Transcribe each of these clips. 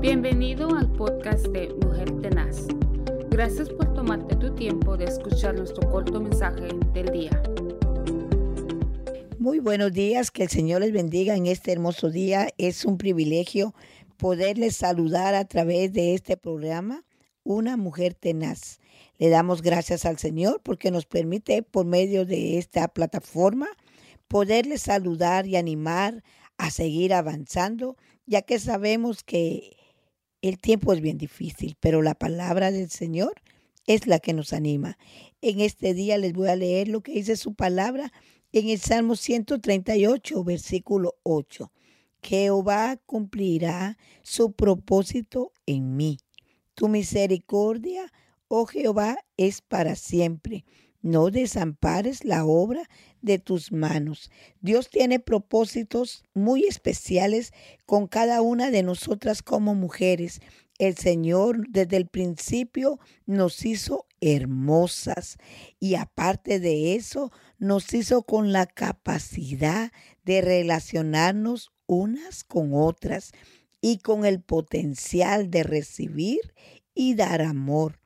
Bienvenido al podcast de Mujer Tenaz. Gracias por tomarte tu tiempo de escuchar nuestro corto mensaje del día. Muy buenos días, que el Señor les bendiga en este hermoso día. Es un privilegio poderles saludar a través de este programa, Una Mujer Tenaz. Le damos gracias al Señor porque nos permite por medio de esta plataforma poderles saludar y animar a seguir avanzando, ya que sabemos que el tiempo es bien difícil, pero la palabra del Señor es la que nos anima. En este día les voy a leer lo que dice su palabra en el Salmo 138, versículo 8. Jehová cumplirá su propósito en mí. Tu misericordia, oh Jehová, es para siempre. No desampares la obra de tus manos. Dios tiene propósitos muy especiales con cada una de nosotras como mujeres. El Señor desde el principio nos hizo hermosas y aparte de eso nos hizo con la capacidad de relacionarnos unas con otras y con el potencial de recibir y dar amor.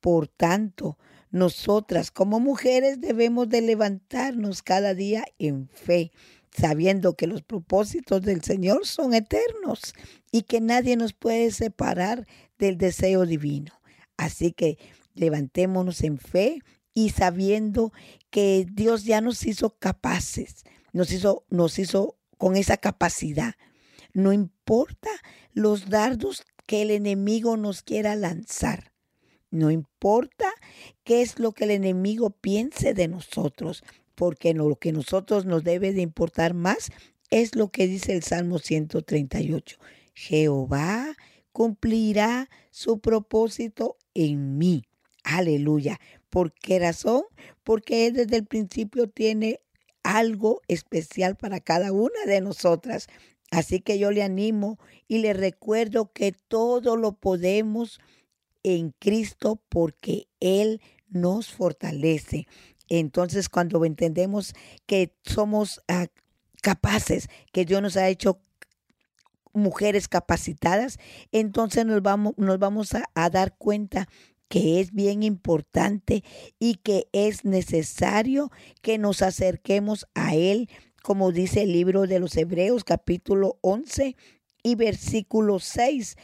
Por tanto, nosotras como mujeres debemos de levantarnos cada día en fe, sabiendo que los propósitos del Señor son eternos y que nadie nos puede separar del deseo divino. Así que levantémonos en fe y sabiendo que Dios ya nos hizo capaces, nos hizo, nos hizo con esa capacidad. No importa los dardos que el enemigo nos quiera lanzar. No importa qué es lo que el enemigo piense de nosotros, porque lo que nosotros nos debe de importar más es lo que dice el Salmo 138. Jehová cumplirá su propósito en mí. Aleluya. ¿Por qué razón? Porque Él desde el principio tiene algo especial para cada una de nosotras. Así que yo le animo y le recuerdo que todo lo podemos en Cristo porque Él nos fortalece. Entonces, cuando entendemos que somos ah, capaces, que Dios nos ha hecho mujeres capacitadas, entonces nos vamos, nos vamos a, a dar cuenta que es bien importante y que es necesario que nos acerquemos a Él, como dice el libro de los Hebreos capítulo 11 y versículo 6.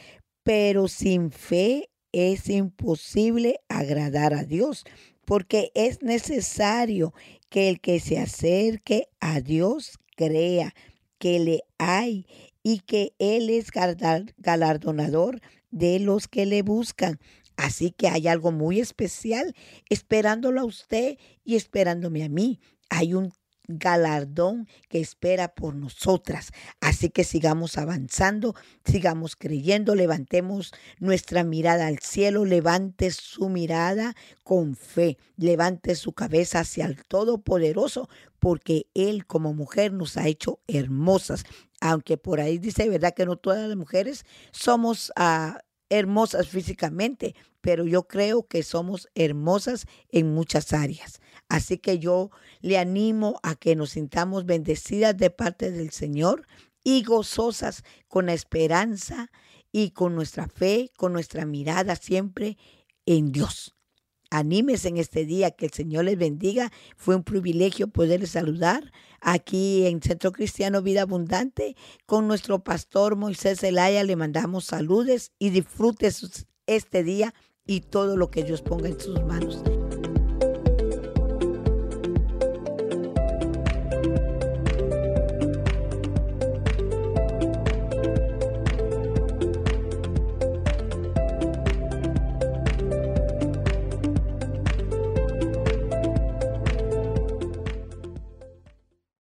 Pero sin fe es imposible agradar a Dios, porque es necesario que el que se acerque a Dios crea que le hay y que Él es galardonador de los que le buscan. Así que hay algo muy especial esperándolo a usted y esperándome a mí. Hay un galardón que espera por nosotras. Así que sigamos avanzando, sigamos creyendo, levantemos nuestra mirada al cielo, levante su mirada con fe, levante su cabeza hacia el Todopoderoso, porque Él como mujer nos ha hecho hermosas. Aunque por ahí dice, ¿verdad? Que no todas las mujeres somos... Uh, hermosas físicamente, pero yo creo que somos hermosas en muchas áreas. Así que yo le animo a que nos sintamos bendecidas de parte del Señor y gozosas con la esperanza y con nuestra fe, con nuestra mirada siempre en Dios. Anímese en este día, que el Señor les bendiga. Fue un privilegio poderles saludar aquí en Centro Cristiano Vida Abundante con nuestro pastor Moisés Zelaya. Le mandamos saludes y disfrute este día y todo lo que Dios ponga en sus manos.